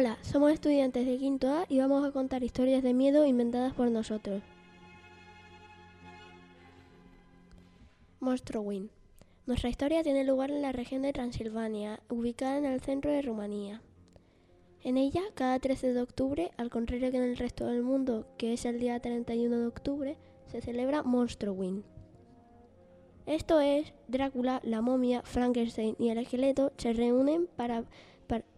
Hola, somos estudiantes de quinto A y vamos a contar historias de miedo inventadas por nosotros. Monstrowin. Nuestra historia tiene lugar en la región de Transilvania, ubicada en el centro de Rumanía. En ella, cada 13 de octubre, al contrario que en el resto del mundo, que es el día 31 de octubre, se celebra Monstrowin. Esto es, Drácula, la momia, Frankenstein y el esqueleto se reúnen para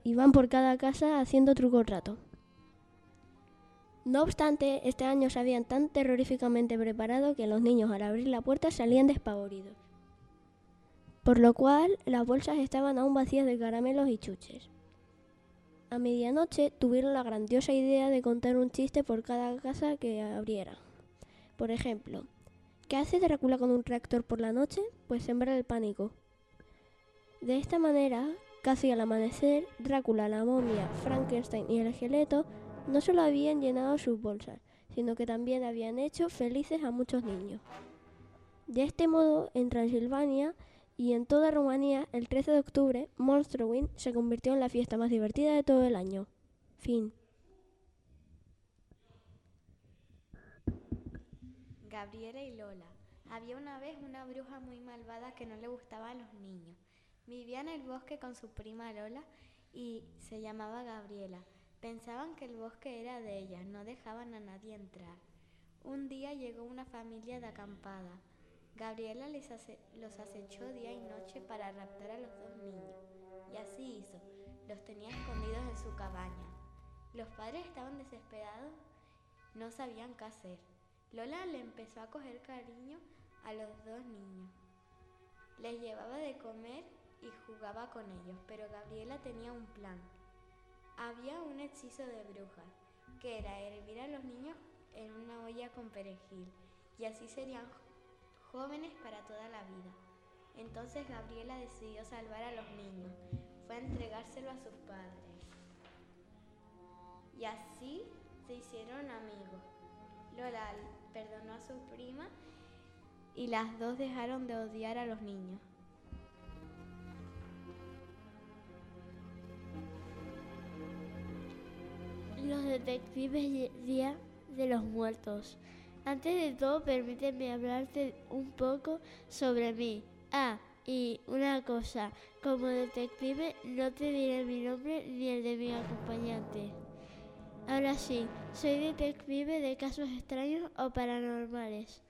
y van por cada casa haciendo truco rato. No obstante, este año se habían tan terroríficamente preparado que los niños al abrir la puerta salían despavoridos. Por lo cual, las bolsas estaban aún vacías de caramelos y chuches. A medianoche tuvieron la grandiosa idea de contar un chiste por cada casa que abriera. Por ejemplo, ¿qué hace Drácula con un reactor por la noche? Pues sembrar el pánico. De esta manera, Casi al amanecer, Drácula, la momia, Frankenstein y el esqueleto no solo habían llenado sus bolsas, sino que también habían hecho felices a muchos niños. De este modo, en Transilvania y en toda Rumanía, el 13 de octubre, Monstrowin se convirtió en la fiesta más divertida de todo el año. Fin. Gabriela y Lola. Había una vez una bruja muy malvada que no le gustaba a los niños. Vivía en el bosque con su prima Lola y se llamaba Gabriela. Pensaban que el bosque era de ellas, no dejaban a nadie entrar. Un día llegó una familia de acampada. Gabriela los acechó día y noche para raptar a los dos niños. Y así hizo. Los tenía escondidos en su cabaña. Los padres estaban desesperados, no sabían qué hacer. Lola le empezó a coger cariño a los dos niños. Les llevaba de comer y jugaba con ellos, pero Gabriela tenía un plan. Había un hechizo de bruja, que era hervir a los niños en una olla con perejil, y así serían jóvenes para toda la vida. Entonces Gabriela decidió salvar a los niños, fue a entregárselo a sus padres. Y así se hicieron amigos. Lola perdonó a su prima y las dos dejaron de odiar a los niños. Los detectives Día de los Muertos. Antes de todo, permíteme hablarte un poco sobre mí. Ah, y una cosa, como detective no te diré mi nombre ni el de mi acompañante. Ahora sí, soy detective de casos extraños o paranormales.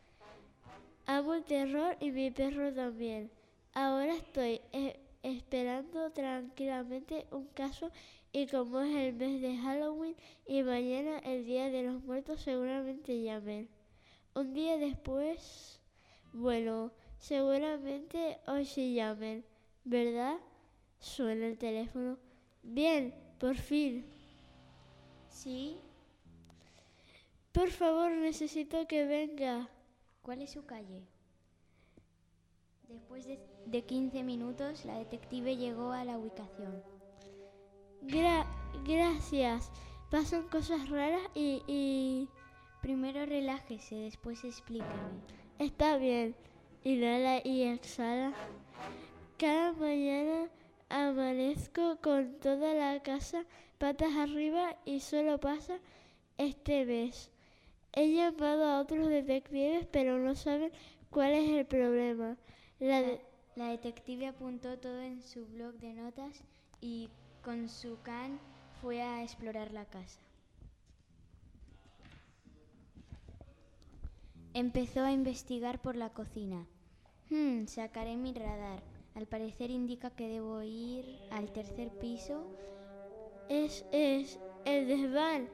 Amo el terror y mi perro también. Ahora estoy eh, esperando tranquilamente un caso y como es el mes de Halloween y mañana el Día de los Muertos seguramente llamen. Un día después, bueno, seguramente hoy sí llamen, ¿verdad? Suena el teléfono. Bien, por fin. ¿Sí? Por favor, necesito que venga. ¿Cuál es su calle? Después de, de 15 minutos, la detective llegó a la ubicación gracias. Pasan cosas raras y, y... Primero relájese, después explíqueme. Está bien. Inhala y exhala. Cada mañana amanezco con toda la casa patas arriba y solo pasa este mes. He llamado a otros detectives pero no saben cuál es el problema. La, la detective apuntó todo en su blog de notas y con su can fue a explorar la casa. Empezó a investigar por la cocina. Hmm, sacaré mi radar. Al parecer indica que debo ir al tercer piso. Es, es, el desván.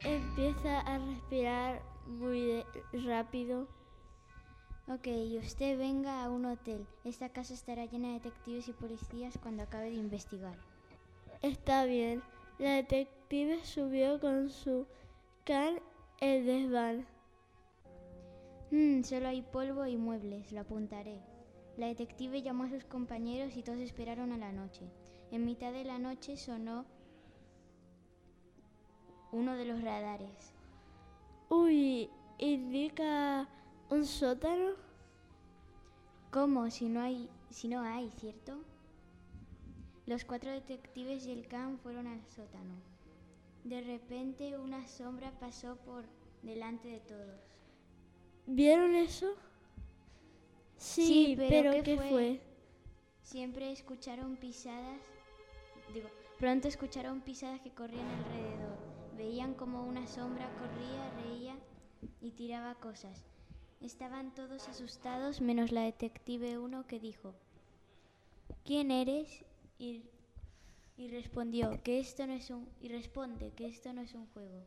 Empieza a respirar muy rápido. Ok, usted venga a un hotel. Esta casa estará llena de detectives y policías cuando acabe de investigar. Está bien. La detective subió con su can el desván. Hmm, solo hay polvo y muebles, lo apuntaré. La detective llamó a sus compañeros y todos esperaron a la noche. En mitad de la noche sonó uno de los radares. Uy, indica un sótano. ¿Cómo? Si no hay, si no hay, ¿cierto? Los cuatro detectives y el can fueron al sótano. De repente una sombra pasó por delante de todos. ¿Vieron eso? Sí, pero, ¿qué, fue? Siempre escucharon pisadas, digo, pronto escucharon pisadas que corrían alrededor. Veían como una sombra corría, reía y tiraba cosas. Estaban todos asustados menos la detective uno que dijo, ¿quién eres? Y, y respondió que esto no es un y responde que esto no es un juego.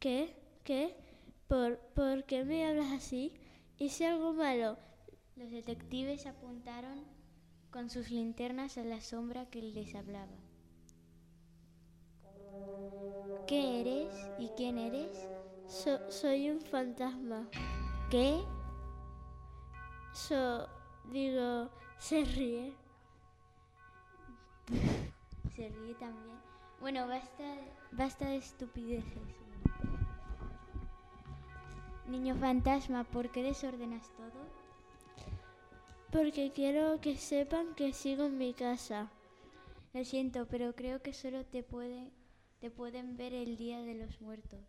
¿Qué? ¿Qué? ¿Por, ¿Por qué me hablas así? ¿Hice algo malo? Los detectives apuntaron con sus linternas a la sombra que les hablaba. ¿Qué eres y quién eres? soy un fantasma. ¿Qué? So, digo, se ríe. se ríe también. Bueno, basta, basta de estupideces. Niño fantasma, ¿por qué desordenas todo? Porque quiero que sepan que sigo en mi casa. Lo siento, pero creo que solo te, puede, te pueden ver el día de los muertos.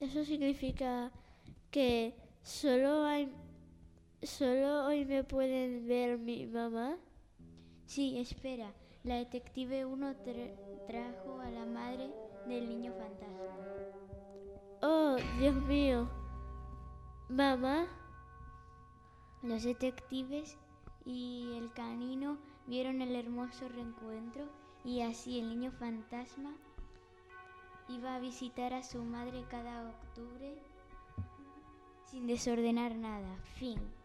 Eso significa que solo hay solo hoy me pueden ver mi mamá. Sí, espera. La detective 1 trajo a la madre del niño fantasma. Oh, Dios mío. Mamá. Los detectives y el canino vieron el hermoso reencuentro y así el niño fantasma iba a visitar a su madre cada octubre sin desordenar nada. Fin.